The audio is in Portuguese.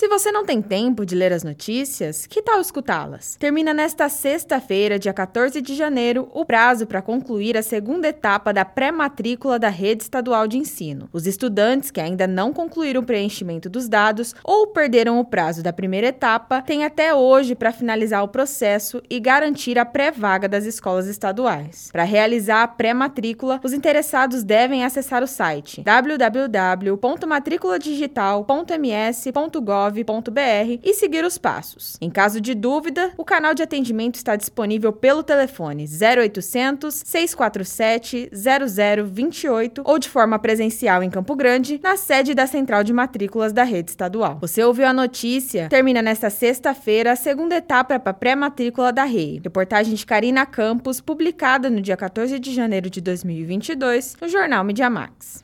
Se você não tem tempo de ler as notícias, que tal escutá-las? Termina nesta sexta-feira, dia 14 de janeiro, o prazo para concluir a segunda etapa da pré-matrícula da rede estadual de ensino. Os estudantes que ainda não concluíram o preenchimento dos dados ou perderam o prazo da primeira etapa têm até hoje para finalizar o processo e garantir a pré-vaga das escolas estaduais. Para realizar a pré-matrícula, os interessados devem acessar o site e seguir os passos. Em caso de dúvida, o canal de atendimento está disponível pelo telefone 0800 647 0028 ou de forma presencial em Campo Grande, na sede da Central de Matrículas da rede estadual. Você ouviu a notícia? Termina nesta sexta-feira a segunda etapa para pré-matrícula da REI. Reportagem de Karina Campos, publicada no dia 14 de janeiro de 2022 no jornal Mediamax.